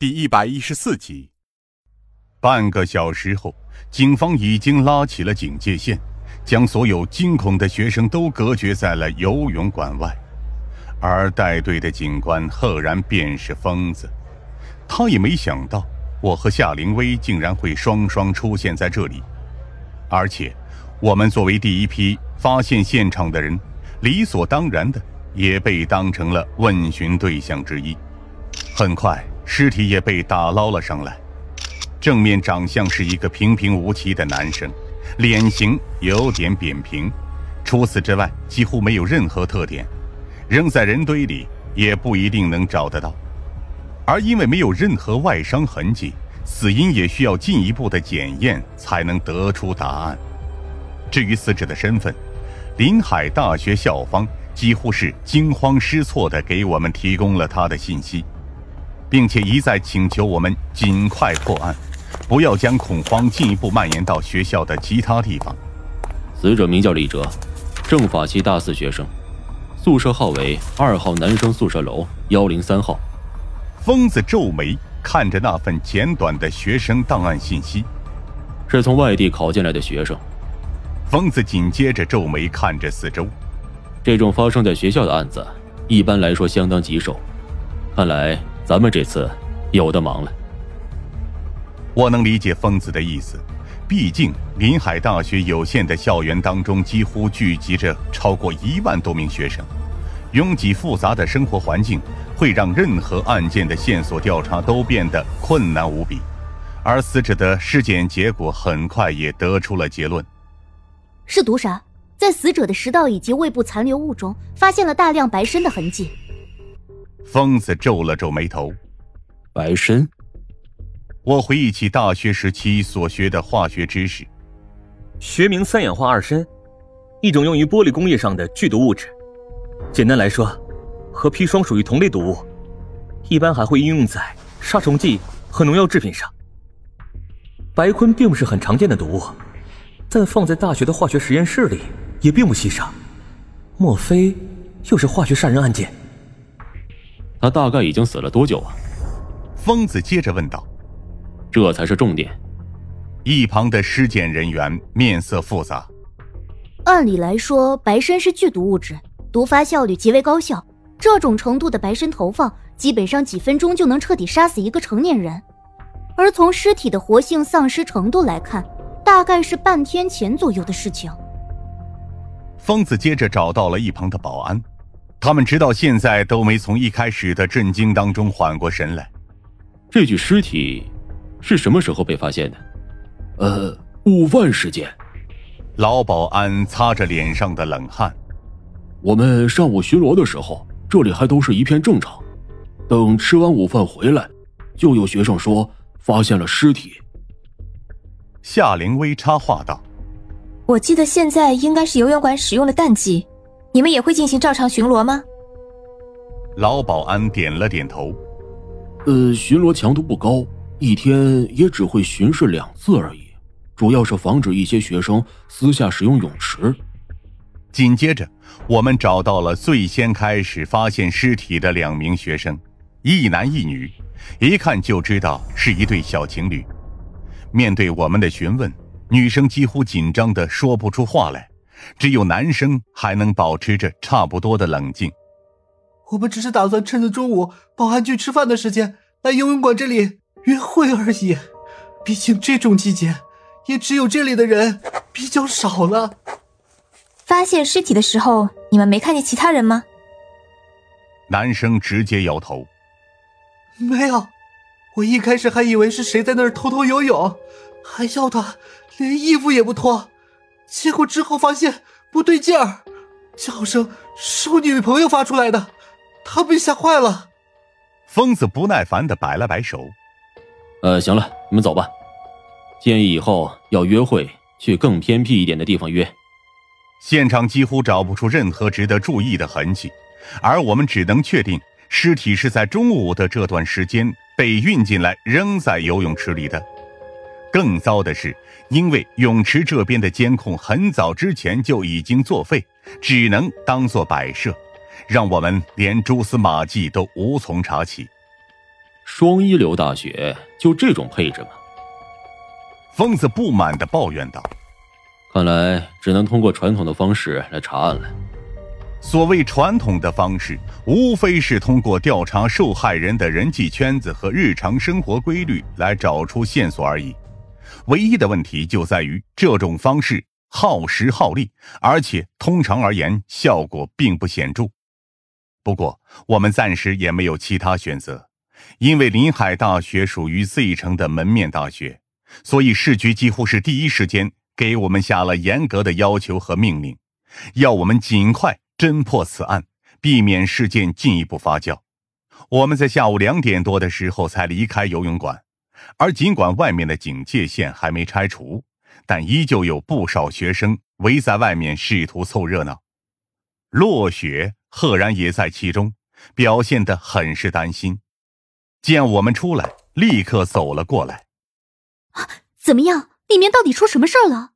第一百一十四集。半个小时后，警方已经拉起了警戒线，将所有惊恐的学生都隔绝在了游泳馆外。而带队的警官赫然便是疯子，他也没想到我和夏灵薇竟然会双双出现在这里，而且我们作为第一批发现现场的人，理所当然的也被当成了问询对象之一。很快。尸体也被打捞了上来，正面长相是一个平平无奇的男生，脸型有点扁平，除此之外几乎没有任何特点，扔在人堆里也不一定能找得到。而因为没有任何外伤痕迹，死因也需要进一步的检验才能得出答案。至于死者的身份，临海大学校方几乎是惊慌失措地给我们提供了他的信息。并且一再请求我们尽快破案，不要将恐慌进一步蔓延到学校的其他地方。死者名叫李哲，政法系大四学生，宿舍号为二号男生宿舍楼幺零三号。疯子皱眉看着那份简短的学生档案信息，是从外地考进来的学生。疯子紧接着皱眉看着四周，这种发生在学校的案子，一般来说相当棘手，看来。咱们这次有的忙了。我能理解疯子的意思，毕竟临海大学有限的校园当中，几乎聚集着超过一万多名学生，拥挤复杂的生活环境会让任何案件的线索调查都变得困难无比。而死者的尸检结果很快也得出了结论：是毒杀，在死者的食道以及胃部残留物中发现了大量白砷的痕迹。疯子皱了皱眉头，白砷。我回忆起大学时期所学的化学知识，学名三氧化二砷，一种用于玻璃工业上的剧毒物质。简单来说，和砒霜属于同类毒物，一般还会应用在杀虫剂和农药制品上。白坤并不是很常见的毒物，但放在大学的化学实验室里也并不稀少。莫非又是化学杀人案件？他大概已经死了多久啊？疯子接着问道。这才是重点。一旁的尸检人员面色复杂。按理来说，白参是剧毒物质，毒发效率极为高效。这种程度的白参投放，基本上几分钟就能彻底杀死一个成年人。而从尸体的活性丧失程度来看，大概是半天前左右的事情。疯子接着找到了一旁的保安。他们直到现在都没从一开始的震惊当中缓过神来。这具尸体是什么时候被发现的？呃，午饭时间。老保安擦着脸上的冷汗。我们上午巡逻的时候，这里还都是一片正常。等吃完午饭回来，就有学生说发现了尸体。夏灵薇插话道：“我记得现在应该是游泳馆使用的淡季。”你们也会进行照常巡逻吗？老保安点了点头。呃，巡逻强度不高，一天也只会巡视两次而已，主要是防止一些学生私下使用泳池。紧接着，我们找到了最先开始发现尸体的两名学生，一男一女，一看就知道是一对小情侣。面对我们的询问，女生几乎紧张的说不出话来。只有男生还能保持着差不多的冷静。我们只是打算趁着中午保安局吃饭的时间来游泳馆这里约会而已。毕竟这种季节，也只有这里的人比较少了。发现尸体的时候，你们没看见其他人吗？男生直接摇头，没有。我一开始还以为是谁在那儿偷偷游泳，还要他连衣服也不脱。结果之后发现不对劲儿，叫声是我女朋友发出来的，她被吓坏了。疯子不耐烦的摆了摆手：“呃，行了，你们走吧。建议以后要约会去更偏僻一点的地方约。”现场几乎找不出任何值得注意的痕迹，而我们只能确定尸体是在中午的这段时间被运进来扔在游泳池里的。更糟的是，因为泳池这边的监控很早之前就已经作废，只能当做摆设，让我们连蛛丝马迹都无从查起。双一流大学就这种配置吗？疯子不满的抱怨道：“看来只能通过传统的方式来查案了。所谓传统的方式，无非是通过调查受害人的人际圈子和日常生活规律来找出线索而已。唯一的问题就在于这种方式耗时耗力，而且通常而言效果并不显著。不过，我们暂时也没有其他选择，因为临海大学属于 Z 城的门面大学。”所以市局几乎是第一时间给我们下了严格的要求和命令，要我们尽快侦破此案，避免事件进一步发酵。我们在下午两点多的时候才离开游泳馆，而尽管外面的警戒线还没拆除，但依旧有不少学生围在外面试图凑热闹。落雪赫然也在其中，表现得很是担心。见我们出来，立刻走了过来。怎么样？里面到底出什么事了？